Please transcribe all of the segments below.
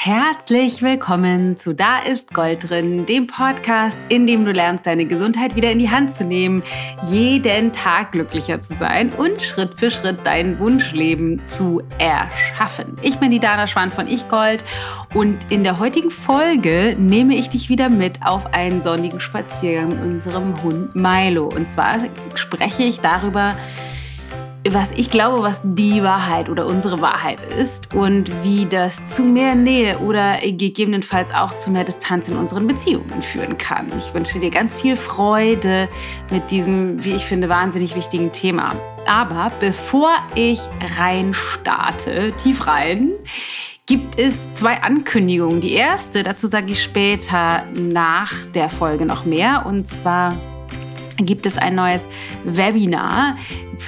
Herzlich willkommen zu Da ist Gold drin, dem Podcast, in dem du lernst, deine Gesundheit wieder in die Hand zu nehmen, jeden Tag glücklicher zu sein und Schritt für Schritt dein Wunschleben zu erschaffen. Ich bin die Dana Schwan von Ich Gold und in der heutigen Folge nehme ich dich wieder mit auf einen sonnigen Spaziergang mit unserem Hund Milo. Und zwar spreche ich darüber, was ich glaube, was die Wahrheit oder unsere Wahrheit ist und wie das zu mehr Nähe oder gegebenenfalls auch zu mehr Distanz in unseren Beziehungen führen kann. Ich wünsche dir ganz viel Freude mit diesem, wie ich finde, wahnsinnig wichtigen Thema. Aber bevor ich rein starte, tief rein, gibt es zwei Ankündigungen. Die erste, dazu sage ich später nach der Folge noch mehr, und zwar gibt es ein neues Webinar,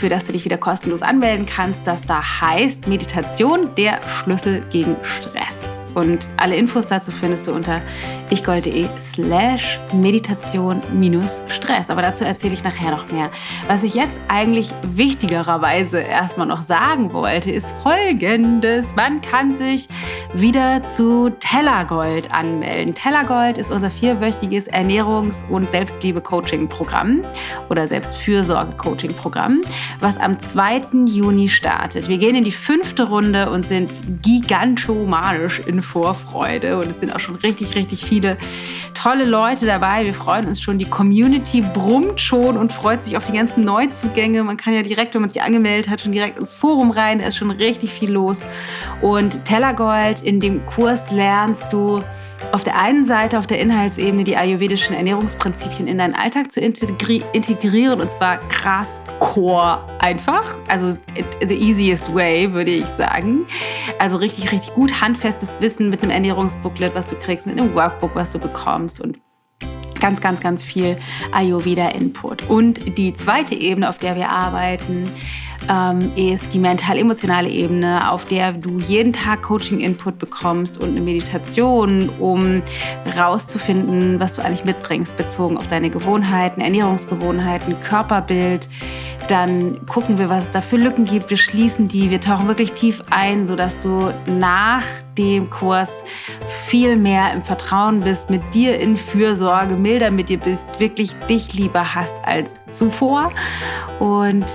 für das du dich wieder kostenlos anmelden kannst, das da heißt Meditation, der Schlüssel gegen Stress. Und alle Infos dazu findest du unter ichgold.de slash Meditation minus Stress. Aber dazu erzähle ich nachher noch mehr. Was ich jetzt eigentlich wichtigererweise erstmal noch sagen wollte, ist folgendes. Man kann sich wieder zu Tellergold anmelden. Tellergold ist unser vierwöchiges Ernährungs- und Selbstliebe-Coaching-Programm oder Selbstfürsorge-Coaching-Programm, was am 2. Juni startet. Wir gehen in die fünfte Runde und sind gigantomanisch in Vorfreude und es sind auch schon richtig, richtig viele tolle Leute dabei. Wir freuen uns schon. Die Community brummt schon und freut sich auf die ganzen Neuzugänge. Man kann ja direkt, wenn man sich angemeldet hat, schon direkt ins Forum rein. Da ist schon richtig viel los. Und Tellergold, in dem Kurs lernst du, auf der einen Seite auf der Inhaltsebene die ayurvedischen Ernährungsprinzipien in deinen Alltag zu integri integrieren und zwar krass core einfach, also the easiest way würde ich sagen. Also richtig, richtig gut handfestes Wissen mit einem Ernährungsbooklet, was du kriegst, mit einem Workbook, was du bekommst und ganz, ganz, ganz viel Ayurveda-Input. Und die zweite Ebene, auf der wir arbeiten, ähm, ist die mental-emotionale Ebene, auf der du jeden Tag Coaching-Input bekommst und eine Meditation, um rauszufinden, was du eigentlich mitbringst, bezogen auf deine Gewohnheiten, Ernährungsgewohnheiten, Körperbild. Dann gucken wir, was es da für Lücken gibt. Wir schließen die. Wir tauchen wirklich tief ein, sodass du nach dem Kurs viel mehr im Vertrauen bist, mit dir in Fürsorge, milder mit dir bist, wirklich dich lieber hast als zuvor. Und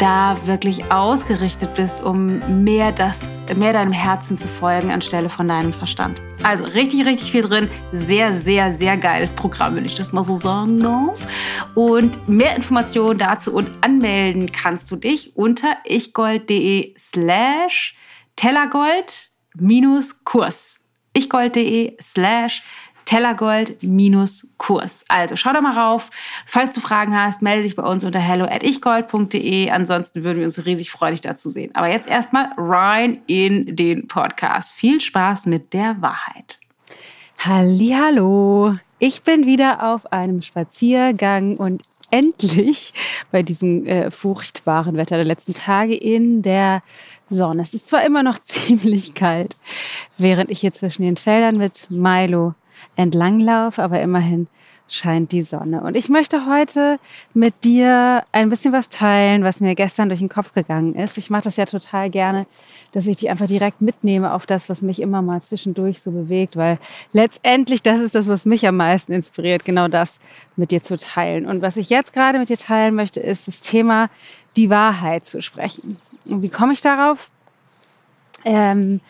da wirklich ausgerichtet bist, um mehr, das, mehr deinem Herzen zu folgen anstelle von deinem Verstand. Also richtig, richtig viel drin. Sehr, sehr, sehr geiles Programm, wenn ich das mal so sagen darf. Und mehr Informationen dazu und anmelden kannst du dich unter ichgold.de slash tellergold minus Kurs. ichgold.de slash Tellergold-Kurs. Also schau da mal rauf. Falls du Fragen hast, melde dich bei uns unter hello@ichgold.de. Ansonsten würden wir uns riesig freuen, dich dazu sehen. Aber jetzt erstmal rein in den Podcast. Viel Spaß mit der Wahrheit. Hallo, ich bin wieder auf einem Spaziergang und endlich bei diesem äh, furchtbaren Wetter der letzten Tage in der Sonne. Es ist zwar immer noch ziemlich kalt, während ich hier zwischen den Feldern mit Milo entlanglaufe, aber immerhin scheint die Sonne. Und ich möchte heute mit dir ein bisschen was teilen, was mir gestern durch den Kopf gegangen ist. Ich mache das ja total gerne, dass ich die einfach direkt mitnehme auf das, was mich immer mal zwischendurch so bewegt, weil letztendlich das ist das, was mich am meisten inspiriert, genau das mit dir zu teilen. Und was ich jetzt gerade mit dir teilen möchte, ist das Thema, die Wahrheit zu sprechen. Und wie komme ich darauf? Ähm,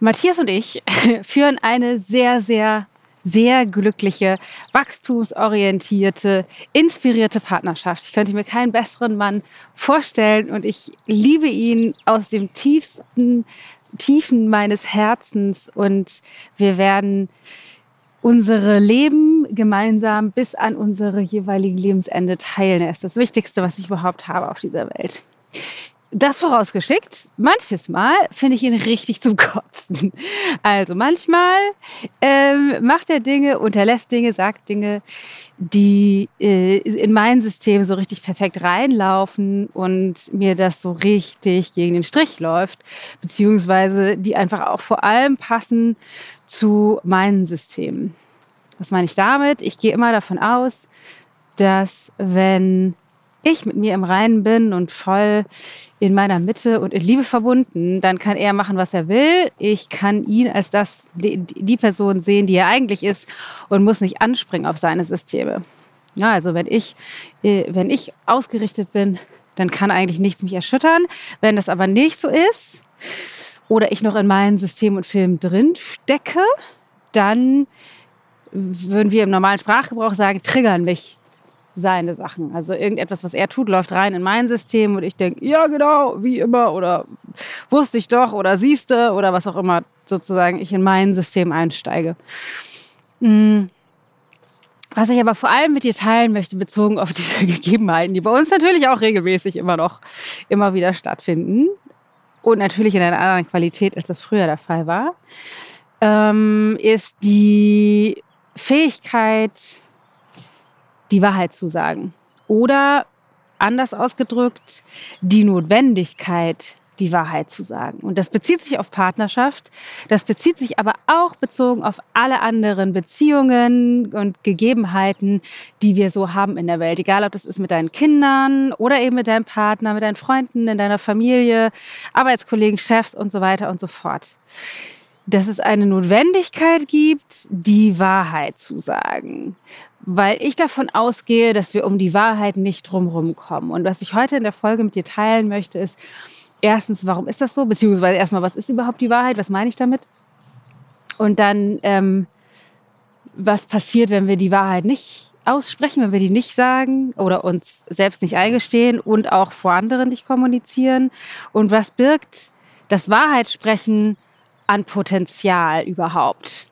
Matthias und ich führen eine sehr, sehr sehr glückliche, wachstumsorientierte, inspirierte Partnerschaft. Ich könnte mir keinen besseren Mann vorstellen und ich liebe ihn aus dem tiefsten Tiefen meines Herzens und wir werden unsere Leben gemeinsam bis an unsere jeweiligen Lebensende teilen. Er ist das Wichtigste, was ich überhaupt habe auf dieser Welt. Das vorausgeschickt, manches Mal finde ich ihn richtig zum Kotzen. Also manchmal ähm, macht er Dinge, unterlässt Dinge, sagt Dinge, die äh, in mein System so richtig perfekt reinlaufen und mir das so richtig gegen den Strich läuft, beziehungsweise die einfach auch vor allem passen zu meinen Systemen. Was meine ich damit? Ich gehe immer davon aus, dass wenn ich mit mir im Reinen bin und voll in meiner Mitte und in Liebe verbunden, dann kann er machen, was er will. Ich kann ihn als das, die, die Person sehen, die er eigentlich ist und muss nicht anspringen auf seine Systeme. Ja, also wenn ich, äh, wenn ich ausgerichtet bin, dann kann eigentlich nichts mich erschüttern. Wenn das aber nicht so ist oder ich noch in meinem System und Film drin stecke, dann würden wir im normalen Sprachgebrauch sagen, triggern mich seine Sachen. Also irgendetwas, was er tut, läuft rein in mein System und ich denke, ja genau, wie immer oder wusste ich doch oder siehste oder was auch immer sozusagen ich in mein System einsteige. Mhm. Was ich aber vor allem mit dir teilen möchte, bezogen auf diese Gegebenheiten, die bei uns natürlich auch regelmäßig immer noch, immer wieder stattfinden und natürlich in einer anderen Qualität, als das früher der Fall war, ähm, ist die Fähigkeit, die Wahrheit zu sagen. Oder anders ausgedrückt, die Notwendigkeit, die Wahrheit zu sagen. Und das bezieht sich auf Partnerschaft, das bezieht sich aber auch bezogen auf alle anderen Beziehungen und Gegebenheiten, die wir so haben in der Welt. Egal, ob das ist mit deinen Kindern oder eben mit deinem Partner, mit deinen Freunden, in deiner Familie, Arbeitskollegen, Chefs und so weiter und so fort. Dass es eine Notwendigkeit gibt, die Wahrheit zu sagen weil ich davon ausgehe, dass wir um die Wahrheit nicht drumherum kommen. Und was ich heute in der Folge mit dir teilen möchte, ist erstens, warum ist das so? Beziehungsweise erstmal, was ist überhaupt die Wahrheit? Was meine ich damit? Und dann, ähm, was passiert, wenn wir die Wahrheit nicht aussprechen, wenn wir die nicht sagen oder uns selbst nicht eingestehen und auch vor anderen nicht kommunizieren? Und was birgt das Wahrheitssprechen an Potenzial überhaupt?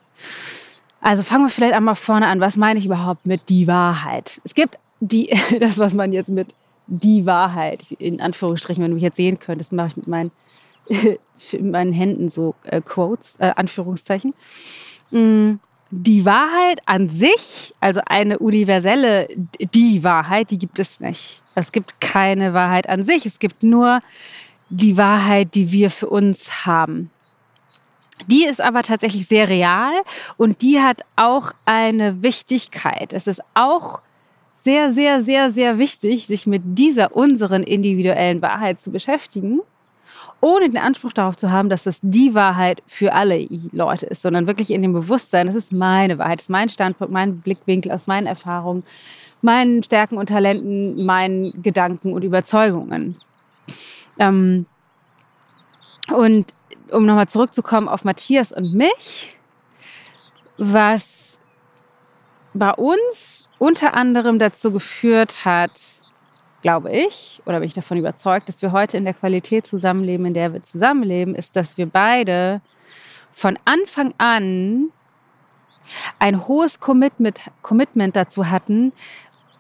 Also fangen wir vielleicht einmal vorne an. Was meine ich überhaupt mit die Wahrheit? Es gibt die, das, was man jetzt mit die Wahrheit, in Anführungsstrichen, wenn du mich jetzt sehen könntest, mache ich mit meinen, mit meinen Händen so äh, Quotes, äh, Anführungszeichen. Mm, die Wahrheit an sich, also eine universelle die Wahrheit, die gibt es nicht. Es gibt keine Wahrheit an sich. Es gibt nur die Wahrheit, die wir für uns haben. Die ist aber tatsächlich sehr real und die hat auch eine Wichtigkeit. Es ist auch sehr, sehr, sehr, sehr wichtig, sich mit dieser unseren individuellen Wahrheit zu beschäftigen, ohne den Anspruch darauf zu haben, dass das die Wahrheit für alle Leute ist, sondern wirklich in dem Bewusstsein, das ist meine Wahrheit, das ist mein Standpunkt, mein Blickwinkel aus meinen Erfahrungen, meinen Stärken und Talenten, meinen Gedanken und Überzeugungen. Ähm, und um nochmal zurückzukommen auf Matthias und mich, was bei uns unter anderem dazu geführt hat, glaube ich, oder bin ich davon überzeugt, dass wir heute in der Qualität zusammenleben, in der wir zusammenleben, ist, dass wir beide von Anfang an ein hohes Commitment, Commitment dazu hatten,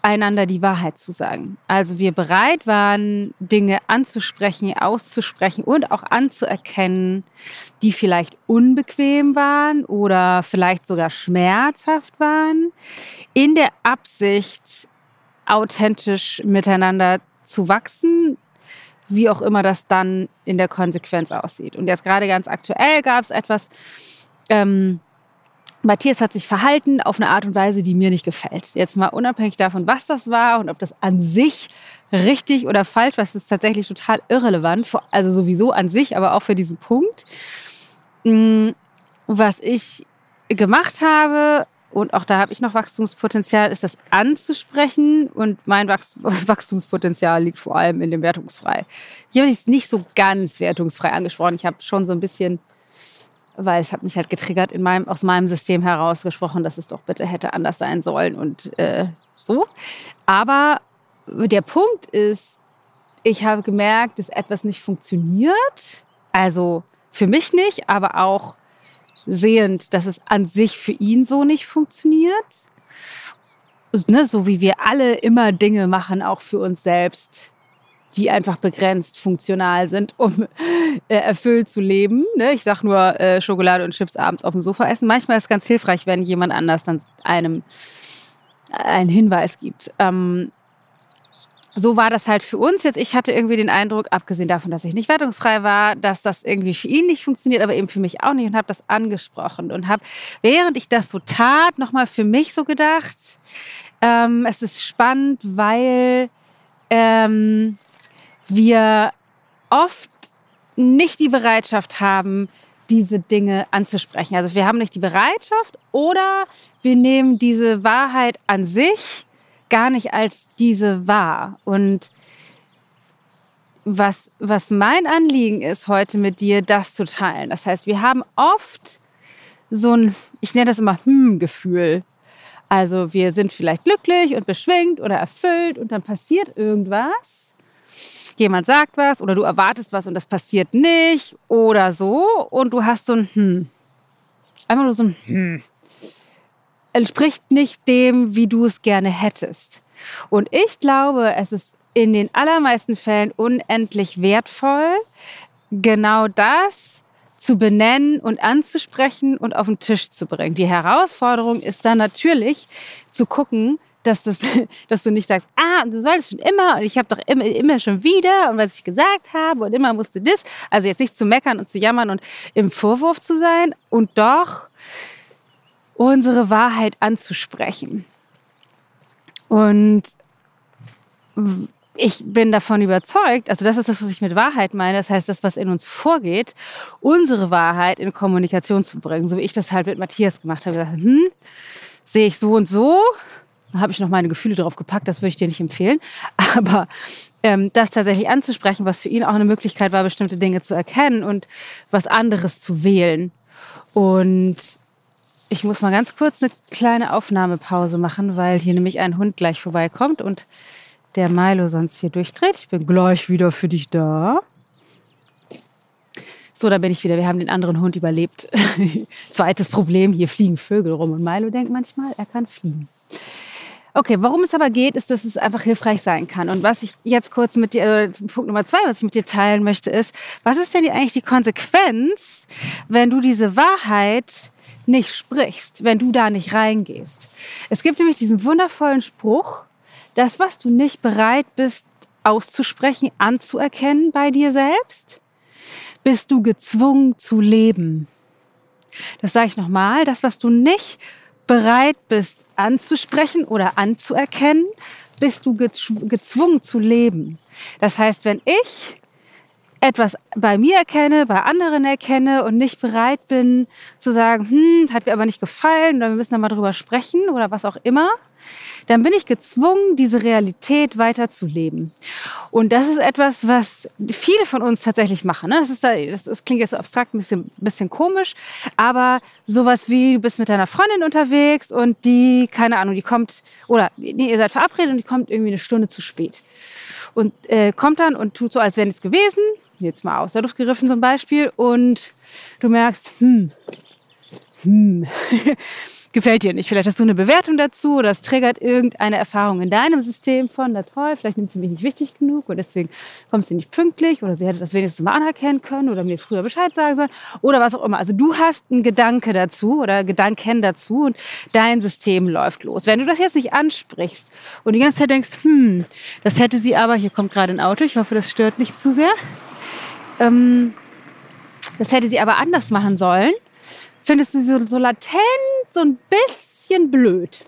einander die Wahrheit zu sagen. Also wir bereit waren, Dinge anzusprechen, auszusprechen und auch anzuerkennen, die vielleicht unbequem waren oder vielleicht sogar schmerzhaft waren, in der Absicht, authentisch miteinander zu wachsen, wie auch immer das dann in der Konsequenz aussieht. Und jetzt gerade ganz aktuell gab es etwas, ähm, Matthias hat sich verhalten auf eine Art und Weise, die mir nicht gefällt. Jetzt mal unabhängig davon, was das war und ob das an sich richtig oder falsch war, ist es tatsächlich total irrelevant. Also sowieso an sich, aber auch für diesen Punkt. Mm, was ich gemacht habe, und auch da habe ich noch Wachstumspotenzial, ist das anzusprechen. Und mein Wachstumspotenzial liegt vor allem in dem Wertungsfrei. Ich habe es nicht so ganz wertungsfrei angesprochen. Ich habe schon so ein bisschen weil es hat mich halt getriggert, in meinem, aus meinem System herausgesprochen, dass es doch bitte hätte anders sein sollen und äh, so. Aber der Punkt ist, ich habe gemerkt, dass etwas nicht funktioniert. Also für mich nicht, aber auch sehend, dass es an sich für ihn so nicht funktioniert. Ne, so wie wir alle immer Dinge machen, auch für uns selbst die einfach begrenzt funktional sind, um äh, erfüllt zu leben. Ne? Ich sage nur äh, Schokolade und Chips abends auf dem Sofa essen. Manchmal ist es ganz hilfreich, wenn jemand anders dann einem einen Hinweis gibt. Ähm, so war das halt für uns jetzt. Ich hatte irgendwie den Eindruck, abgesehen davon, dass ich nicht wertungsfrei war, dass das irgendwie für ihn nicht funktioniert, aber eben für mich auch nicht und habe das angesprochen und habe, während ich das so tat, nochmal für mich so gedacht, ähm, es ist spannend, weil ähm, wir oft nicht die Bereitschaft haben, diese Dinge anzusprechen. Also wir haben nicht die Bereitschaft oder wir nehmen diese Wahrheit an sich gar nicht als diese wahr. Und was, was mein Anliegen ist, heute mit dir das zu teilen. Das heißt, wir haben oft so ein, ich nenne das immer Hm-Gefühl. Also wir sind vielleicht glücklich und beschwingt oder erfüllt und dann passiert irgendwas jemand sagt was oder du erwartest was und das passiert nicht oder so und du hast so ein Hm. Einfach nur so ein Hm. Entspricht nicht dem, wie du es gerne hättest. Und ich glaube, es ist in den allermeisten Fällen unendlich wertvoll, genau das zu benennen und anzusprechen und auf den Tisch zu bringen. Die Herausforderung ist dann natürlich zu gucken, dass, das, dass du nicht sagst, ah, du solltest schon immer und ich habe doch immer, immer schon wieder und was ich gesagt habe und immer musst du das. Also jetzt nicht zu meckern und zu jammern und im Vorwurf zu sein und doch unsere Wahrheit anzusprechen. Und ich bin davon überzeugt, also das ist das, was ich mit Wahrheit meine, das heißt, das, was in uns vorgeht, unsere Wahrheit in Kommunikation zu bringen, so wie ich das halt mit Matthias gemacht habe, gesagt, hm, sehe ich so und so, da habe ich noch meine Gefühle drauf gepackt, das würde ich dir nicht empfehlen. Aber ähm, das tatsächlich anzusprechen, was für ihn auch eine Möglichkeit war, bestimmte Dinge zu erkennen und was anderes zu wählen. Und ich muss mal ganz kurz eine kleine Aufnahmepause machen, weil hier nämlich ein Hund gleich vorbeikommt und der Milo sonst hier durchdreht. Ich bin gleich wieder für dich da. So, da bin ich wieder. Wir haben den anderen Hund überlebt. Zweites Problem, hier fliegen Vögel rum und Milo denkt manchmal, er kann fliegen. Okay, worum es aber geht, ist, dass es einfach hilfreich sein kann. Und was ich jetzt kurz mit dir, äh, Punkt Nummer zwei, was ich mit dir teilen möchte, ist, was ist denn eigentlich die Konsequenz, wenn du diese Wahrheit nicht sprichst, wenn du da nicht reingehst? Es gibt nämlich diesen wundervollen Spruch, das, was du nicht bereit bist auszusprechen, anzuerkennen bei dir selbst, bist du gezwungen zu leben. Das sage ich nochmal, das, was du nicht bereit bist anzusprechen oder anzuerkennen, bist du gezwungen zu leben. Das heißt, wenn ich etwas bei mir erkenne, bei anderen erkenne und nicht bereit bin zu sagen, hm, hat mir aber nicht gefallen oder wir müssen da mal drüber sprechen oder was auch immer, dann bin ich gezwungen, diese Realität weiterzuleben. Und das ist etwas, was viele von uns tatsächlich machen. Ne? Das, ist, das, klingt jetzt so abstrakt, ein bisschen, bisschen komisch, aber sowas wie, du bist mit deiner Freundin unterwegs und die, keine Ahnung, die kommt, oder nee, ihr seid verabredet und die kommt irgendwie eine Stunde zu spät. Und äh, kommt dann und tut so, als wäre nichts gewesen, jetzt mal aus der Luft gegriffen zum Beispiel, und du merkst, hm, hm, gefällt dir nicht. Vielleicht hast du eine Bewertung dazu oder es triggert irgendeine Erfahrung in deinem System von, na toll, vielleicht nimmt sie mich nicht wichtig genug und deswegen kommt sie nicht pünktlich oder sie hätte das wenigstens mal anerkennen können oder mir früher Bescheid sagen sollen oder was auch immer. Also du hast einen Gedanke dazu oder Gedanken dazu und dein System läuft los. Wenn du das jetzt nicht ansprichst und die ganze Zeit denkst, hm, das hätte sie aber, hier kommt gerade ein Auto, ich hoffe, das stört nicht zu sehr, ähm, das hätte sie aber anders machen sollen, findest du sie so, so latent so ein bisschen blöd.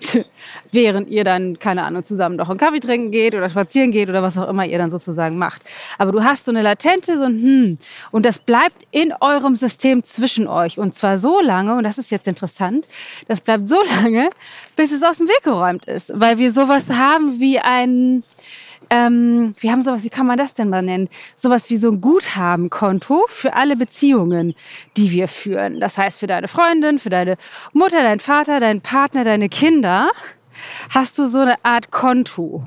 Während ihr dann, keine Ahnung, zusammen noch einen Kaffee trinken geht oder spazieren geht oder was auch immer ihr dann sozusagen macht. Aber du hast so eine latente, so ein Hm. Und das bleibt in eurem System zwischen euch. Und zwar so lange, und das ist jetzt interessant, das bleibt so lange, bis es aus dem Weg geräumt ist. Weil wir sowas haben wie ein, ähm, wir haben sowas, wie kann man das denn mal nennen? Sowas wie so ein Guthabenkonto für alle Beziehungen, die wir führen. Das heißt, für deine Freundin, für deine Mutter, deinen Vater, deinen Partner, deine Kinder hast du so eine Art Konto.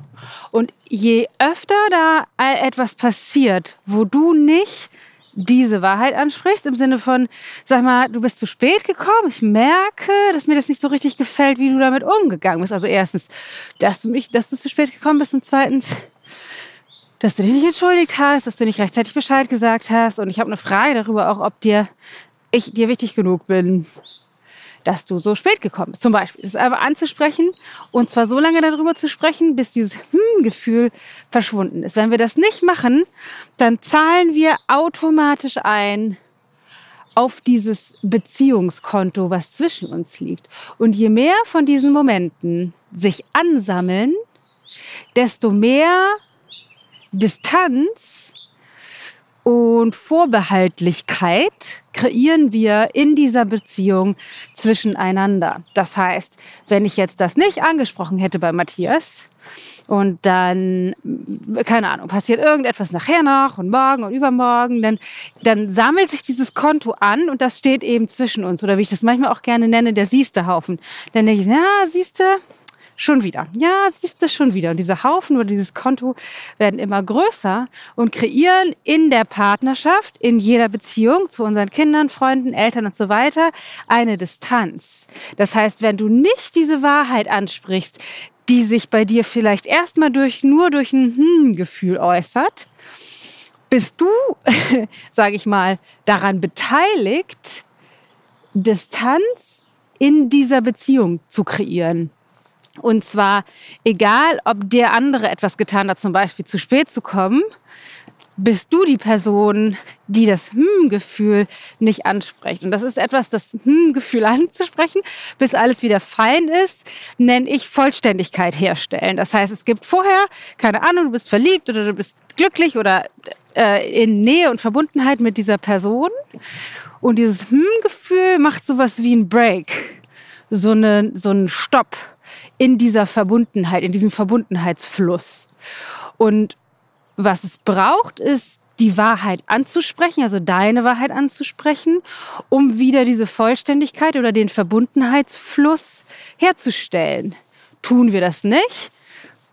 Und je öfter da etwas passiert, wo du nicht diese Wahrheit ansprichst, im Sinne von, sag mal, du bist zu spät gekommen, ich merke, dass mir das nicht so richtig gefällt, wie du damit umgegangen bist. Also erstens, dass du mich, dass du zu spät gekommen bist und zweitens, dass du dich nicht entschuldigt hast, dass du nicht rechtzeitig Bescheid gesagt hast. Und ich habe eine Frage darüber auch, ob dir ich dir wichtig genug bin, dass du so spät gekommen bist. Zum Beispiel. Das einfach anzusprechen und zwar so lange darüber zu sprechen, bis dieses Hm-Gefühl verschwunden ist. Wenn wir das nicht machen, dann zahlen wir automatisch ein auf dieses Beziehungskonto, was zwischen uns liegt. Und je mehr von diesen Momenten sich ansammeln, desto mehr Distanz und Vorbehaltlichkeit kreieren wir in dieser Beziehung zwischeneinander. Das heißt, wenn ich jetzt das nicht angesprochen hätte bei Matthias, und dann, keine Ahnung, passiert irgendetwas nachher noch und morgen und übermorgen, dann, dann sammelt sich dieses Konto an und das steht eben zwischen uns. Oder wie ich das manchmal auch gerne nenne, der Sieste-Haufen. Dann denke ich, ja, siehste, schon wieder. Ja, siehst du schon wieder. Und diese Haufen oder dieses Konto werden immer größer und kreieren in der Partnerschaft, in jeder Beziehung zu unseren Kindern, Freunden, Eltern und so weiter eine Distanz. Das heißt, wenn du nicht diese Wahrheit ansprichst, die sich bei dir vielleicht erstmal durch, nur durch ein Hm-Gefühl äußert, bist du, sage ich mal, daran beteiligt, Distanz in dieser Beziehung zu kreieren. Und zwar egal, ob der andere etwas getan hat, zum Beispiel zu spät zu kommen, bist du die Person, die das Hm-Gefühl nicht anspricht. Und das ist etwas, das Hm-Gefühl anzusprechen, bis alles wieder fein ist, nenne ich Vollständigkeit herstellen. Das heißt, es gibt vorher, keine Ahnung, du bist verliebt oder du bist glücklich oder äh, in Nähe und Verbundenheit mit dieser Person. Und dieses Hm-Gefühl macht sowas wie ein Break, so, eine, so einen Stopp in dieser Verbundenheit, in diesem Verbundenheitsfluss. Und was es braucht, ist die Wahrheit anzusprechen, also deine Wahrheit anzusprechen, um wieder diese Vollständigkeit oder den Verbundenheitsfluss herzustellen. Tun wir das nicht,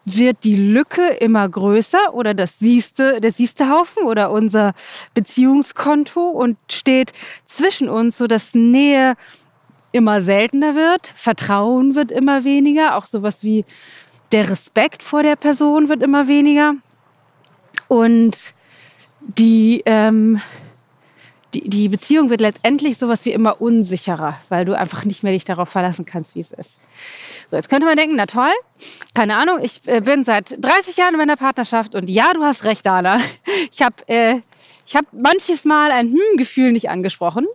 wird die Lücke immer größer oder das siehste, der siehste Haufen oder unser Beziehungskonto und steht zwischen uns, so dass Nähe immer seltener wird, Vertrauen wird immer weniger, auch sowas wie der Respekt vor der Person wird immer weniger. Und die, ähm, die, die Beziehung wird letztendlich sowas wie immer unsicherer, weil du einfach nicht mehr dich darauf verlassen kannst, wie es ist. So, jetzt könnte man denken, na toll, keine Ahnung, ich äh, bin seit 30 Jahren in meiner Partnerschaft und ja, du hast recht, Dana. Ich habe äh, hab manches Mal ein Hm-Gefühl nicht angesprochen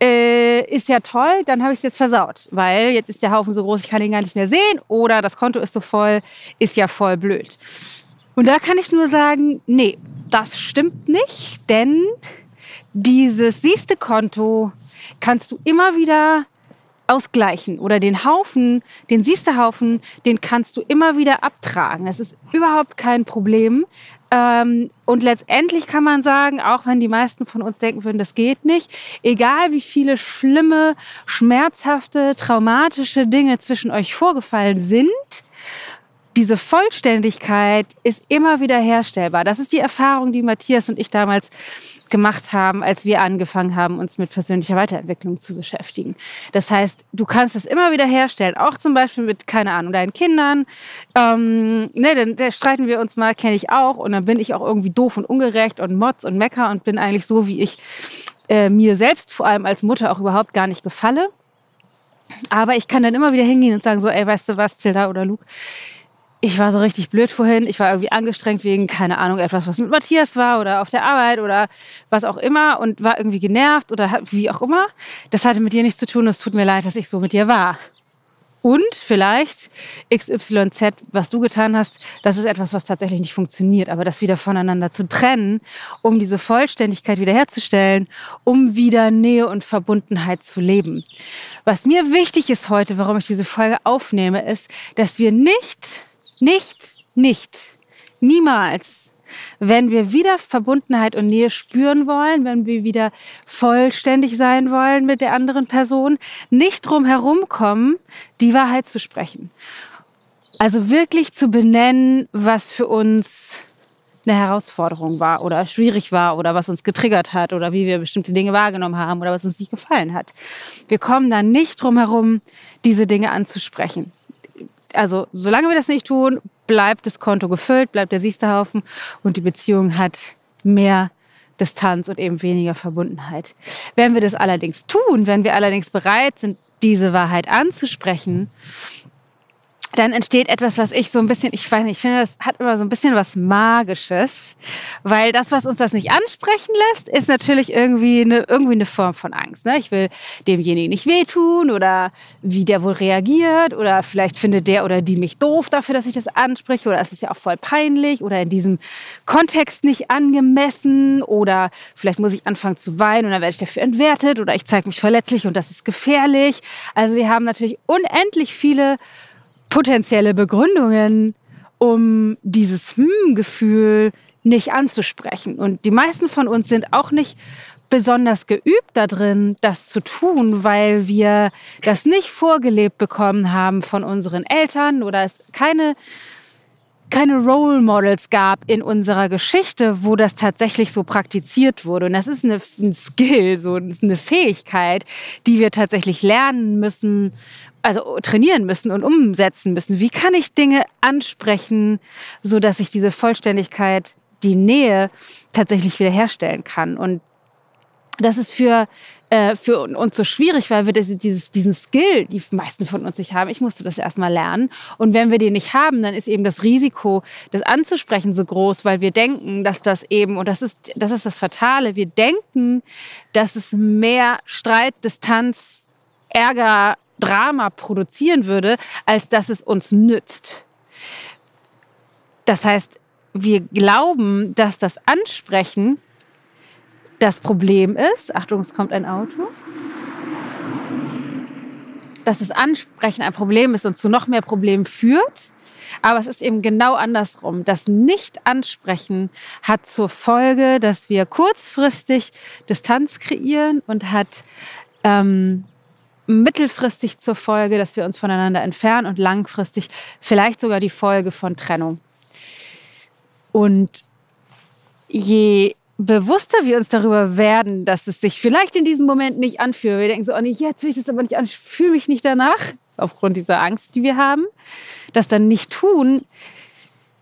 äh, ist ja toll, dann habe ich es jetzt versaut, weil jetzt ist der Haufen so groß, ich kann ihn gar nicht mehr sehen oder das Konto ist so voll, ist ja voll blöd. Und da kann ich nur sagen, nee, das stimmt nicht, denn dieses siehste Konto kannst du immer wieder ausgleichen oder den Haufen, den siehste Haufen, den kannst du immer wieder abtragen. Das ist überhaupt kein Problem, ähm, und letztendlich kann man sagen, auch wenn die meisten von uns denken würden, das geht nicht, egal wie viele schlimme, schmerzhafte, traumatische Dinge zwischen euch vorgefallen sind, diese Vollständigkeit ist immer wieder herstellbar. Das ist die Erfahrung, die Matthias und ich damals gemacht haben, als wir angefangen haben, uns mit persönlicher Weiterentwicklung zu beschäftigen. Das heißt, du kannst es immer wieder herstellen, auch zum Beispiel mit, keine Ahnung, deinen Kindern. Ähm, ne, dann, dann streiten wir uns mal, kenne ich auch, und dann bin ich auch irgendwie doof und ungerecht und motz und mecker und bin eigentlich so, wie ich äh, mir selbst vor allem als Mutter auch überhaupt gar nicht gefalle. Aber ich kann dann immer wieder hingehen und sagen so, ey, weißt du was, Tilda oder Luke, ich war so richtig blöd vorhin. Ich war irgendwie angestrengt wegen, keine Ahnung, etwas, was mit Matthias war oder auf der Arbeit oder was auch immer und war irgendwie genervt oder wie auch immer. Das hatte mit dir nichts zu tun. Es tut mir leid, dass ich so mit dir war. Und vielleicht XYZ, was du getan hast, das ist etwas, was tatsächlich nicht funktioniert. Aber das wieder voneinander zu trennen, um diese Vollständigkeit wiederherzustellen, um wieder Nähe und Verbundenheit zu leben. Was mir wichtig ist heute, warum ich diese Folge aufnehme, ist, dass wir nicht nicht, nicht, niemals, wenn wir wieder Verbundenheit und Nähe spüren wollen, wenn wir wieder vollständig sein wollen mit der anderen Person, nicht drum kommen, die Wahrheit zu sprechen. Also wirklich zu benennen, was für uns eine Herausforderung war oder schwierig war oder was uns getriggert hat oder wie wir bestimmte Dinge wahrgenommen haben oder was uns nicht gefallen hat. Wir kommen dann nicht drum herum, diese Dinge anzusprechen also solange wir das nicht tun, bleibt das Konto gefüllt, bleibt der Siechterhaufen und die Beziehung hat mehr Distanz und eben weniger Verbundenheit. Wenn wir das allerdings tun, wenn wir allerdings bereit sind, diese Wahrheit anzusprechen, dann entsteht etwas, was ich so ein bisschen, ich weiß nicht, ich finde, das hat immer so ein bisschen was Magisches, weil das, was uns das nicht ansprechen lässt, ist natürlich irgendwie eine, irgendwie eine Form von Angst. Ne? Ich will demjenigen nicht wehtun oder wie der wohl reagiert oder vielleicht findet der oder die mich doof dafür, dass ich das anspreche oder es ist ja auch voll peinlich oder in diesem Kontext nicht angemessen oder vielleicht muss ich anfangen zu weinen und dann werde ich dafür entwertet oder ich zeige mich verletzlich und das ist gefährlich. Also wir haben natürlich unendlich viele potenzielle Begründungen, um dieses Hm-Gefühl nicht anzusprechen. Und die meisten von uns sind auch nicht besonders geübt darin, das zu tun, weil wir das nicht vorgelebt bekommen haben von unseren Eltern oder es keine keine Role Models gab in unserer Geschichte, wo das tatsächlich so praktiziert wurde. Und das ist eine, ein Skill, so das ist eine Fähigkeit, die wir tatsächlich lernen müssen, also trainieren müssen und umsetzen müssen. Wie kann ich Dinge ansprechen, so dass ich diese Vollständigkeit, die Nähe tatsächlich wiederherstellen kann? Und das ist für, äh, für uns so schwierig, weil wir das, dieses, diesen Skill, die meisten von uns nicht haben. Ich musste das erstmal lernen. Und wenn wir den nicht haben, dann ist eben das Risiko, das anzusprechen, so groß, weil wir denken, dass das eben, und das ist, das ist das Fatale, wir denken, dass es mehr Streit, Distanz, Ärger, Drama produzieren würde, als dass es uns nützt. Das heißt, wir glauben, dass das Ansprechen das Problem ist. Achtung, es kommt ein Auto. Dass das Ansprechen ein Problem ist und zu noch mehr Problemen führt. Aber es ist eben genau andersrum. Das Nicht-Ansprechen hat zur Folge, dass wir kurzfristig Distanz kreieren und hat ähm, mittelfristig zur Folge, dass wir uns voneinander entfernen und langfristig vielleicht sogar die Folge von Trennung. Und je bewusster wir uns darüber werden, dass es sich vielleicht in diesem Moment nicht anfühlt, wir denken so, oh nee, jetzt will ich das aber nicht an, ich fühle mich nicht danach, aufgrund dieser Angst, die wir haben, das dann nicht tun,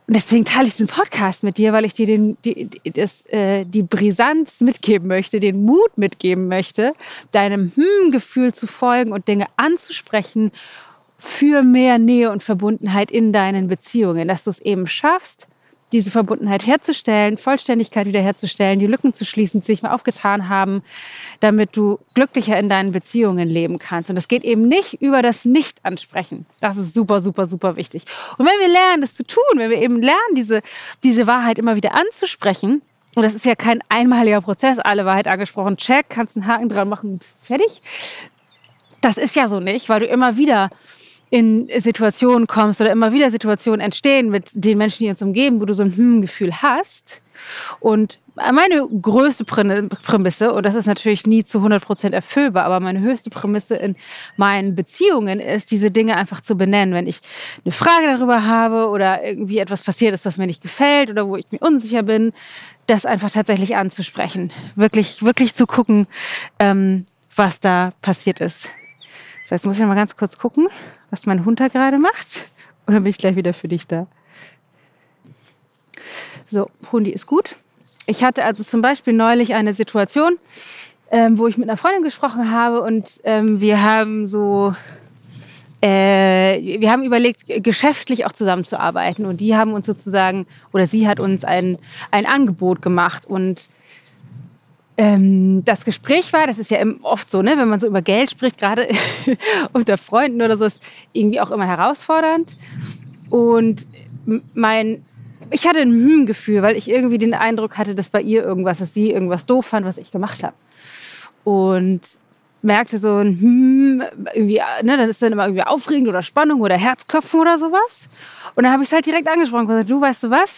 und deswegen teile ich diesen Podcast mit dir, weil ich dir den, die, das, äh, die Brisanz mitgeben möchte, den Mut mitgeben möchte, deinem Hm-Gefühl zu folgen und Dinge anzusprechen für mehr Nähe und Verbundenheit in deinen Beziehungen. Dass du es eben schaffst, diese Verbundenheit herzustellen, Vollständigkeit wiederherzustellen, die Lücken zu schließen, die sich mal aufgetan haben, damit du glücklicher in deinen Beziehungen leben kannst. Und das geht eben nicht über das Nicht-Ansprechen. Das ist super, super, super wichtig. Und wenn wir lernen, das zu tun, wenn wir eben lernen, diese, diese Wahrheit immer wieder anzusprechen, und das ist ja kein einmaliger Prozess, alle Wahrheit angesprochen, check, kannst einen Haken dran machen, fertig. Das ist ja so nicht, weil du immer wieder in Situationen kommst oder immer wieder Situationen entstehen mit den Menschen, die uns umgeben, wo du so ein Hm-Gefühl hast. Und meine größte Prämisse, und das ist natürlich nie zu 100 Prozent erfüllbar, aber meine höchste Prämisse in meinen Beziehungen ist, diese Dinge einfach zu benennen. Wenn ich eine Frage darüber habe oder irgendwie etwas passiert ist, was mir nicht gefällt oder wo ich mir unsicher bin, das einfach tatsächlich anzusprechen. Wirklich, wirklich zu gucken, ähm, was da passiert ist. Das heißt, muss ich noch mal ganz kurz gucken, was mein Hund da gerade macht. Dann bin ich gleich wieder für dich da. So, Hundi ist gut. Ich hatte also zum Beispiel neulich eine Situation, ähm, wo ich mit einer Freundin gesprochen habe und ähm, wir haben so, äh, wir haben überlegt, geschäftlich auch zusammenzuarbeiten und die haben uns sozusagen, oder sie hat uns ein, ein Angebot gemacht und ähm, das Gespräch war, das ist ja oft so, ne, wenn man so über Geld spricht, gerade unter Freunden oder so, ist irgendwie auch immer herausfordernd. Und mein, ich hatte ein Hm-Gefühl, weil ich irgendwie den Eindruck hatte, dass bei ihr irgendwas, dass sie irgendwas doof fand, was ich gemacht habe. Und merkte so ein Hm, irgendwie, ne, dann ist dann immer irgendwie aufregend oder Spannung oder Herzklopfen oder sowas. Und dann habe ich es halt direkt angesprochen und gesagt, du weißt du was?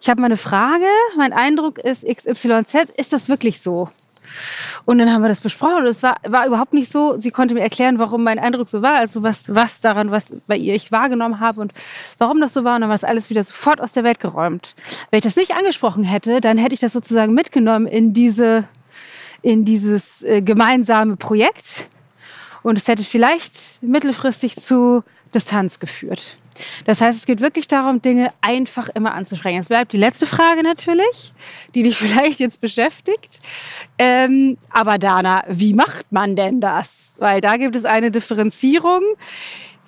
Ich habe mal eine Frage, mein Eindruck ist XYZ, ist das wirklich so? Und dann haben wir das besprochen und es war, war überhaupt nicht so. Sie konnte mir erklären, warum mein Eindruck so war, also was, was daran, was bei ihr ich wahrgenommen habe und warum das so war. Und dann war es alles wieder sofort aus der Welt geräumt. Wenn ich das nicht angesprochen hätte, dann hätte ich das sozusagen mitgenommen in diese, in dieses äh, gemeinsame Projekt. Und es hätte vielleicht mittelfristig zu Distanz geführt. Das heißt, es geht wirklich darum, Dinge einfach immer anzusprechen. Es bleibt die letzte Frage natürlich, die dich vielleicht jetzt beschäftigt. Ähm, aber Dana, wie macht man denn das? Weil da gibt es eine Differenzierung.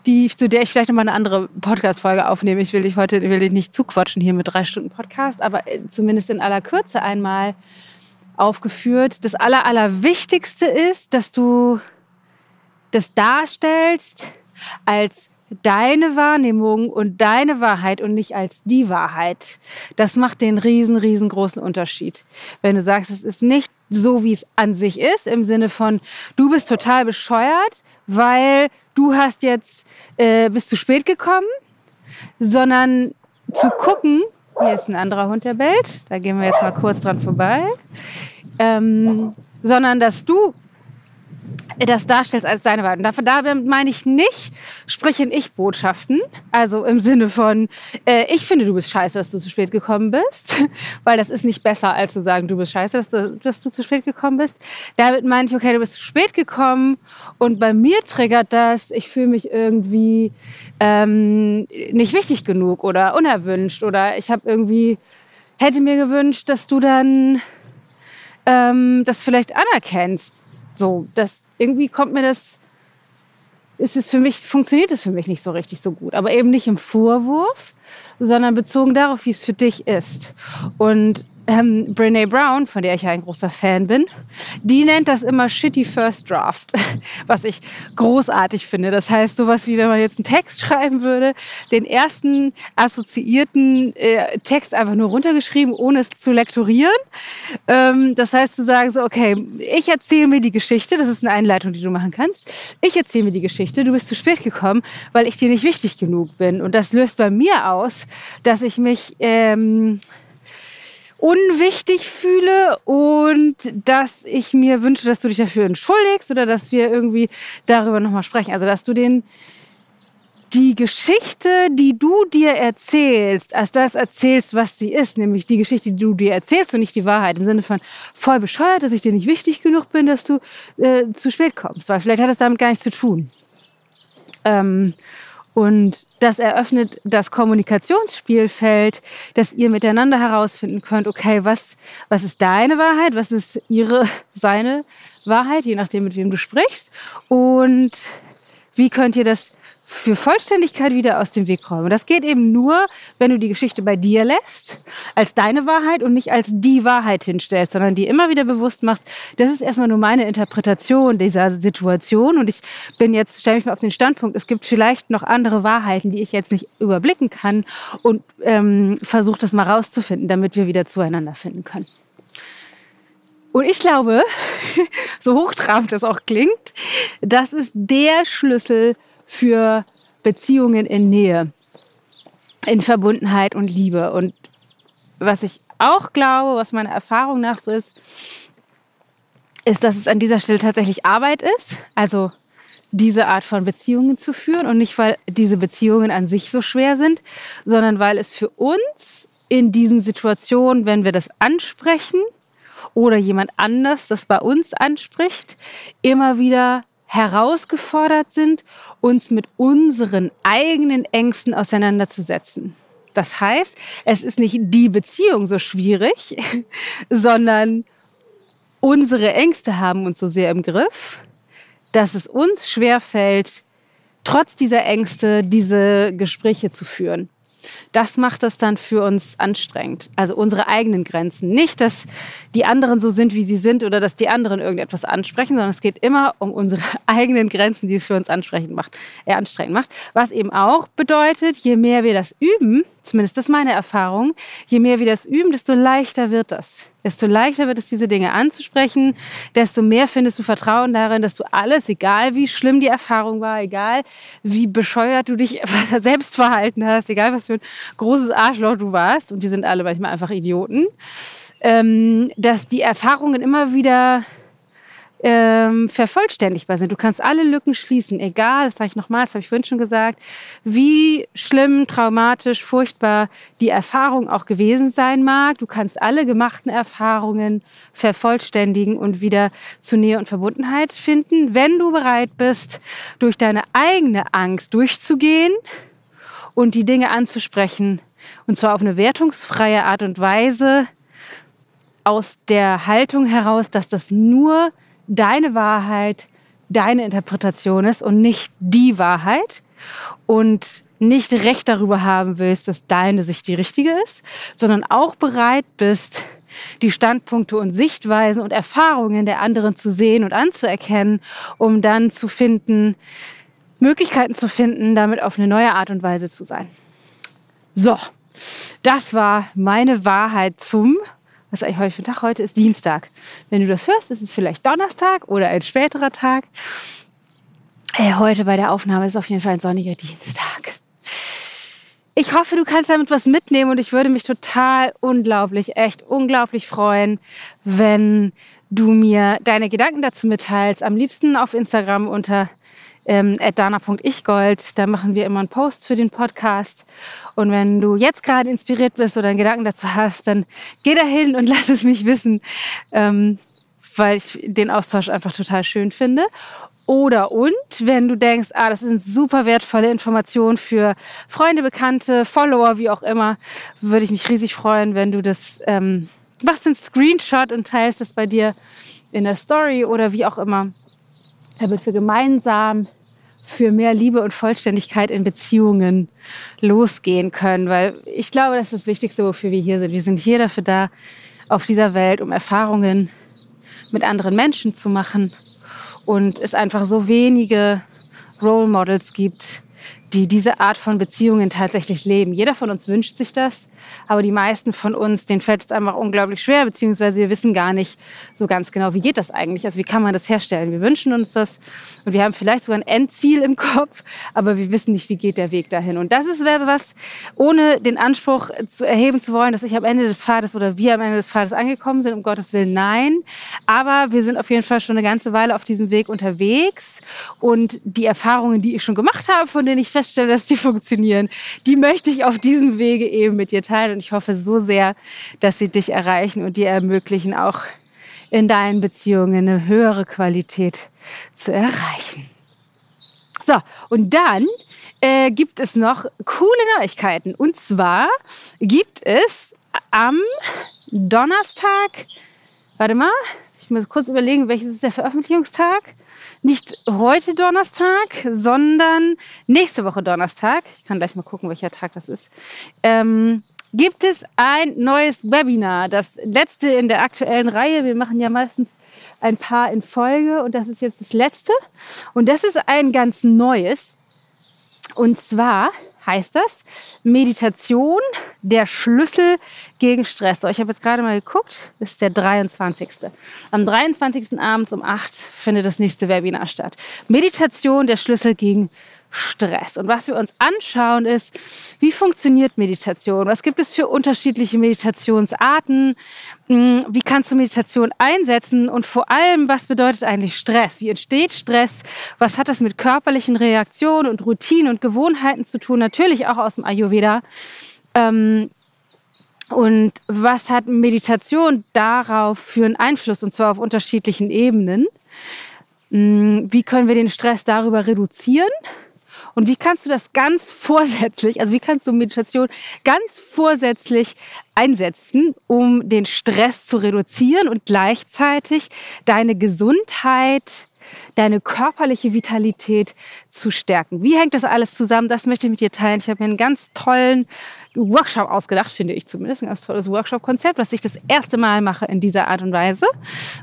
die, zu der ich vielleicht nochmal eine andere Podcast-Folge aufnehme. Ich will dich heute will dich nicht zuquatschen hier mit drei Stunden Podcast, aber äh, zumindest in aller Kürze einmal aufgeführt. Das Aller, Allerwichtigste ist, dass du das darstellst als deine Wahrnehmung und deine Wahrheit und nicht als die Wahrheit. Das macht den riesen, riesengroßen Unterschied. Wenn du sagst, es ist nicht so, wie es an sich ist, im Sinne von, du bist total bescheuert, weil du hast jetzt, äh, bist zu spät gekommen, sondern zu gucken, hier ist ein anderer Hund, der bellt, da gehen wir jetzt mal kurz dran vorbei, ähm, sondern dass du das darstellst als deine Wahrheit. Und dafür, damit meine ich nicht, sprich in Ich-Botschaften, also im Sinne von, äh, ich finde, du bist scheiße, dass du zu spät gekommen bist, weil das ist nicht besser, als zu sagen, du bist scheiße, dass du, dass du zu spät gekommen bist. Damit meine ich, okay, du bist zu spät gekommen und bei mir triggert das, ich fühle mich irgendwie ähm, nicht wichtig genug oder unerwünscht oder ich habe irgendwie, hätte mir gewünscht, dass du dann ähm, das vielleicht anerkennst. So, das irgendwie kommt mir das, ist es für mich, funktioniert es für mich nicht so richtig so gut. Aber eben nicht im Vorwurf, sondern bezogen darauf, wie es für dich ist. Und ähm, Brene Brown, von der ich ja ein großer Fan bin, die nennt das immer Shitty First Draft, was ich großartig finde. Das heißt, sowas wie wenn man jetzt einen Text schreiben würde, den ersten assoziierten äh, Text einfach nur runtergeschrieben, ohne es zu lektorieren. Ähm, das heißt, zu sagen so, okay, ich erzähle mir die Geschichte, das ist eine Einleitung, die du machen kannst. Ich erzähle mir die Geschichte, du bist zu spät gekommen, weil ich dir nicht wichtig genug bin. Und das löst bei mir aus, dass ich mich ähm, unwichtig fühle und dass ich mir wünsche, dass du dich dafür entschuldigst oder dass wir irgendwie darüber nochmal sprechen. Also, dass du den, die Geschichte, die du dir erzählst, als das erzählst, was sie ist, nämlich die Geschichte, die du dir erzählst und nicht die Wahrheit, im Sinne von voll bescheuert, dass ich dir nicht wichtig genug bin, dass du äh, zu spät kommst, weil vielleicht hat es damit gar nichts zu tun. Ähm, und das eröffnet das Kommunikationsspielfeld, dass ihr miteinander herausfinden könnt, okay, was, was ist deine Wahrheit, was ist ihre, seine Wahrheit, je nachdem, mit wem du sprichst. Und wie könnt ihr das für Vollständigkeit wieder aus dem Weg räumen. Das geht eben nur, wenn du die Geschichte bei dir lässt, als deine Wahrheit und nicht als die Wahrheit hinstellst, sondern dir immer wieder bewusst machst, das ist erstmal nur meine Interpretation dieser Situation und ich bin jetzt, stelle mich mal auf den Standpunkt, es gibt vielleicht noch andere Wahrheiten, die ich jetzt nicht überblicken kann und ähm, versuche das mal rauszufinden, damit wir wieder zueinander finden können. Und ich glaube, so hochtrabend das auch klingt, das ist der Schlüssel für Beziehungen in Nähe, in Verbundenheit und Liebe. Und was ich auch glaube, was meiner Erfahrung nach so ist, ist, dass es an dieser Stelle tatsächlich Arbeit ist. Also diese Art von Beziehungen zu führen und nicht, weil diese Beziehungen an sich so schwer sind, sondern weil es für uns in diesen Situationen, wenn wir das ansprechen oder jemand anders das bei uns anspricht, immer wieder herausgefordert sind, uns mit unseren eigenen Ängsten auseinanderzusetzen. Das heißt, es ist nicht die Beziehung so schwierig, sondern unsere Ängste haben uns so sehr im Griff, dass es uns schwerfällt, trotz dieser Ängste diese Gespräche zu führen das macht das dann für uns anstrengend. Also unsere eigenen Grenzen. Nicht, dass die anderen so sind, wie sie sind oder dass die anderen irgendetwas ansprechen, sondern es geht immer um unsere eigenen Grenzen, die es für uns ansprechend macht, äh, anstrengend macht. Was eben auch bedeutet, je mehr wir das üben, zumindest das ist meine Erfahrung, je mehr wir das üben, desto leichter wird das. Desto leichter wird es, diese Dinge anzusprechen, desto mehr findest du Vertrauen darin, dass du alles, egal wie schlimm die Erfahrung war, egal wie bescheuert du dich selbst verhalten hast, egal was für ein großes Arschloch du warst, und wir sind alle manchmal einfach Idioten, ähm, dass die Erfahrungen immer wieder ähm, vervollständigbar sind. Du kannst alle Lücken schließen, egal, das sage ich nochmal, das habe ich vorhin schon gesagt, wie schlimm, traumatisch, furchtbar die Erfahrung auch gewesen sein mag. Du kannst alle gemachten Erfahrungen vervollständigen und wieder zu Nähe und Verbundenheit finden, wenn du bereit bist, durch deine eigene Angst durchzugehen und die Dinge anzusprechen. Und zwar auf eine wertungsfreie Art und Weise, aus der Haltung heraus, dass das nur deine Wahrheit, deine Interpretation ist und nicht die Wahrheit. und nicht Recht darüber haben willst, dass deine Sicht die richtige ist, sondern auch bereit bist, die Standpunkte und Sichtweisen und Erfahrungen der anderen zu sehen und anzuerkennen, um dann zu finden, Möglichkeiten zu finden, damit auf eine neue Art und Weise zu sein. So, das war meine Wahrheit zum, was ist eigentlich heute für ein Tag? Heute ist Dienstag. Wenn du das hörst, ist es vielleicht Donnerstag oder ein späterer Tag. Äh, heute bei der Aufnahme ist auf jeden Fall ein sonniger Dienstag. Ich hoffe, du kannst damit was mitnehmen und ich würde mich total unglaublich, echt unglaublich freuen, wenn du mir deine Gedanken dazu mitteilst. Am liebsten auf Instagram unter ähm, dana.ichgold. Da machen wir immer einen Post für den Podcast. Und wenn du jetzt gerade inspiriert bist oder einen Gedanken dazu hast, dann geh da hin und lass es mich wissen, ähm, weil ich den Austausch einfach total schön finde. Oder und, wenn du denkst, ah, das sind super wertvolle Informationen für Freunde, Bekannte, Follower, wie auch immer, würde ich mich riesig freuen, wenn du das ähm, machst, einen Screenshot und teilst es bei dir in der Story oder wie auch immer, damit wir gemeinsam für mehr Liebe und Vollständigkeit in Beziehungen losgehen können. Weil ich glaube, das ist das Wichtigste, wofür wir hier sind. Wir sind hier dafür da, auf dieser Welt, um Erfahrungen mit anderen Menschen zu machen. Und es einfach so wenige Role Models gibt, die diese Art von Beziehungen tatsächlich leben. Jeder von uns wünscht sich das, aber die meisten von uns, denen fällt es einfach unglaublich schwer, beziehungsweise wir wissen gar nicht so ganz genau, wie geht das eigentlich, also wie kann man das herstellen. Wir wünschen uns das und wir haben vielleicht sogar ein Endziel im Kopf, aber wir wissen nicht, wie geht der Weg dahin. Und das ist etwas, ohne den Anspruch zu erheben zu wollen, dass ich am Ende des Pfades oder wir am Ende des Pfades angekommen sind, um Gottes Willen, nein. Aber wir sind auf jeden Fall schon eine ganze Weile auf diesem Weg unterwegs und die Erfahrungen, die ich schon gemacht habe, von denen ich feststelle, dass die funktionieren, die möchte ich auf diesem Wege eben mit dir teilen. Und ich hoffe so sehr, dass sie dich erreichen und dir ermöglichen, auch in deinen Beziehungen eine höhere Qualität zu erreichen. So, und dann äh, gibt es noch coole Neuigkeiten. Und zwar gibt es am Donnerstag, warte mal, ich muss kurz überlegen, welches ist der Veröffentlichungstag? Nicht heute Donnerstag, sondern nächste Woche Donnerstag. Ich kann gleich mal gucken, welcher Tag das ist. Ähm, gibt es ein neues Webinar, das letzte in der aktuellen Reihe. Wir machen ja meistens ein paar in Folge und das ist jetzt das letzte. Und das ist ein ganz neues. Und zwar heißt das Meditation, der Schlüssel gegen Stress. So, ich habe jetzt gerade mal geguckt, das ist der 23. Am 23. abends um 8 findet das nächste Webinar statt. Meditation, der Schlüssel gegen Stress. Und was wir uns anschauen ist, wie funktioniert Meditation? Was gibt es für unterschiedliche Meditationsarten? Hm, wie kannst du Meditation einsetzen? Und vor allem, was bedeutet eigentlich Stress? Wie entsteht Stress? Was hat das mit körperlichen Reaktionen und Routinen und Gewohnheiten zu tun? Natürlich auch aus dem Ayurveda. Ähm, und was hat Meditation darauf für einen Einfluss? Und zwar auf unterschiedlichen Ebenen. Hm, wie können wir den Stress darüber reduzieren? Und wie kannst du das ganz vorsätzlich, also wie kannst du Meditation ganz vorsätzlich einsetzen, um den Stress zu reduzieren und gleichzeitig deine Gesundheit, deine körperliche Vitalität zu stärken. Wie hängt das alles zusammen? Das möchte ich mit dir teilen. Ich habe mir einen ganz tollen Workshop ausgedacht, finde ich zumindest. Ein ganz tolles Workshop-Konzept, was ich das erste Mal mache in dieser Art und Weise.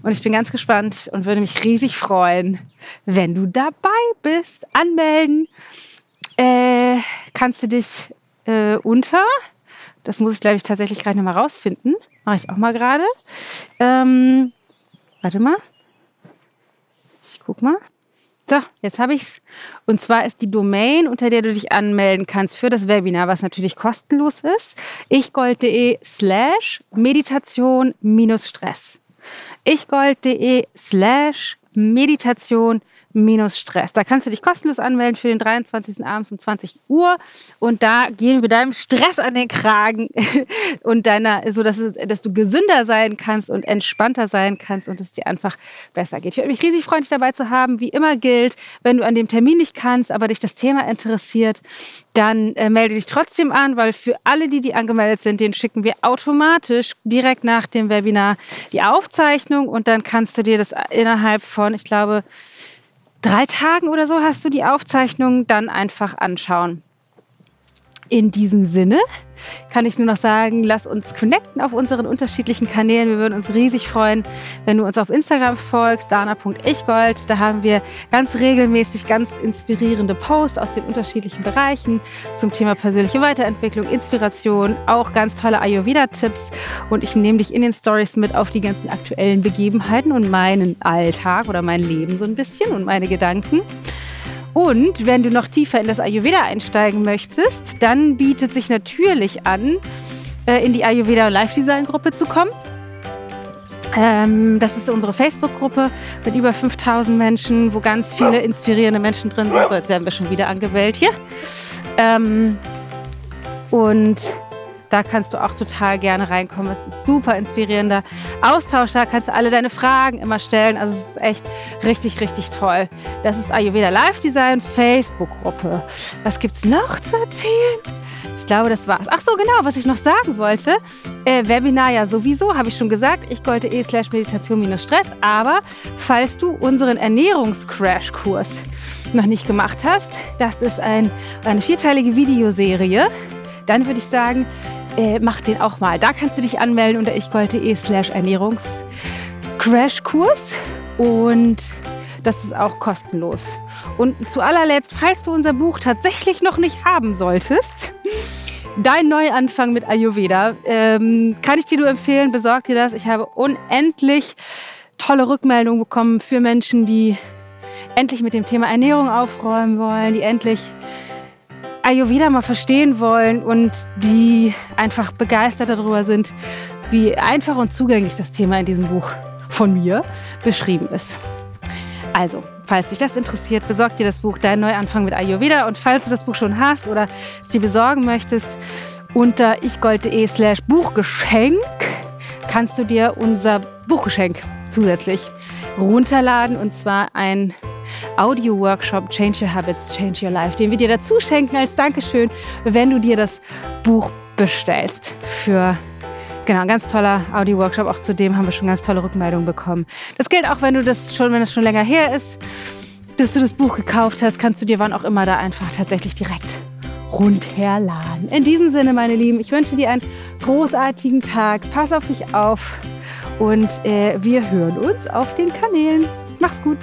Und ich bin ganz gespannt und würde mich riesig freuen, wenn du dabei bist. Anmelden äh, kannst du dich äh, unter, das muss ich glaube ich tatsächlich gerade nochmal rausfinden, mache ich auch mal gerade. Ähm, warte mal. Guck mal. So, jetzt habe ich es. Und zwar ist die Domain, unter der du dich anmelden kannst für das Webinar, was natürlich kostenlos ist, ichgold.de slash Meditation minus Stress. ichgold.de slash Meditation minus minus Stress. Da kannst du dich kostenlos anmelden für den 23. abends um 20 Uhr und da gehen wir deinem Stress an den Kragen und deiner, so dass, es, dass du gesünder sein kannst und entspannter sein kannst und es dir einfach besser geht. Ich würde mich riesig freuen, dich dabei zu haben. Wie immer gilt, wenn du an dem Termin nicht kannst, aber dich das Thema interessiert, dann äh, melde dich trotzdem an, weil für alle, die, die angemeldet sind, den schicken wir automatisch direkt nach dem Webinar die Aufzeichnung und dann kannst du dir das innerhalb von, ich glaube, drei Tagen oder so hast du die Aufzeichnung, dann einfach anschauen. In diesem Sinne kann ich nur noch sagen, lass uns connecten auf unseren unterschiedlichen Kanälen. Wir würden uns riesig freuen, wenn du uns auf Instagram folgst, dana.ichgold. Da haben wir ganz regelmäßig ganz inspirierende Posts aus den unterschiedlichen Bereichen zum Thema persönliche Weiterentwicklung, Inspiration, auch ganz tolle Ayurveda-Tipps. Und ich nehme dich in den Stories mit auf die ganzen aktuellen Begebenheiten und meinen Alltag oder mein Leben so ein bisschen und meine Gedanken. Und wenn du noch tiefer in das Ayurveda einsteigen möchtest, dann bietet sich natürlich an, äh, in die Ayurveda Live Design Gruppe zu kommen. Ähm, das ist unsere Facebook-Gruppe mit über 5000 Menschen, wo ganz viele inspirierende Menschen drin sind. So, jetzt werden wir schon wieder angewählt hier. Ähm, und da kannst du auch total gerne reinkommen. Es ist super inspirierender Austausch. Da kannst du alle deine Fragen immer stellen. Also es ist echt richtig, richtig toll. Das ist Ayurveda Live Design Facebook-Gruppe. Was gibt es noch zu erzählen? Ich glaube, das war's. Ach so, genau, was ich noch sagen wollte. Äh, Webinar ja sowieso, habe ich schon gesagt. Ich wollte eh slash Meditation minus Stress. Aber falls du unseren Ernährungscrash-Kurs noch nicht gemacht hast, das ist ein, eine vierteilige Videoserie. Dann würde ich sagen, äh, mach den auch mal. Da kannst du dich anmelden unter ichgold.de slash Ernährungscrashkurs und das ist auch kostenlos. Und zu allerletzt, falls du unser Buch tatsächlich noch nicht haben solltest, Dein Neuanfang mit Ayurveda. Ähm, kann ich dir nur empfehlen, besorg dir das. Ich habe unendlich tolle Rückmeldungen bekommen für Menschen, die endlich mit dem Thema Ernährung aufräumen wollen, die endlich Ayurveda mal verstehen wollen und die einfach begeistert darüber sind, wie einfach und zugänglich das Thema in diesem Buch von mir beschrieben ist. Also, falls dich das interessiert, besorg dir das Buch Dein Neuanfang mit Ayurveda und falls du das Buch schon hast oder es dir besorgen möchtest, unter ichgold.de slash Buchgeschenk kannst du dir unser Buchgeschenk zusätzlich runterladen und zwar ein Audio-Workshop Change Your Habits, Change Your Life, den wir dir dazu schenken als Dankeschön, wenn du dir das Buch bestellst. Für Genau, ein ganz toller Audio-Workshop. Auch zu dem haben wir schon ganz tolle Rückmeldungen bekommen. Das gilt auch, wenn du das schon, wenn es schon länger her ist, dass du das Buch gekauft hast, kannst du dir wann auch immer da einfach tatsächlich direkt runterladen. In diesem Sinne, meine Lieben, ich wünsche dir einen großartigen Tag. Pass auf dich auf und äh, wir hören uns auf den Kanälen. Mach's gut.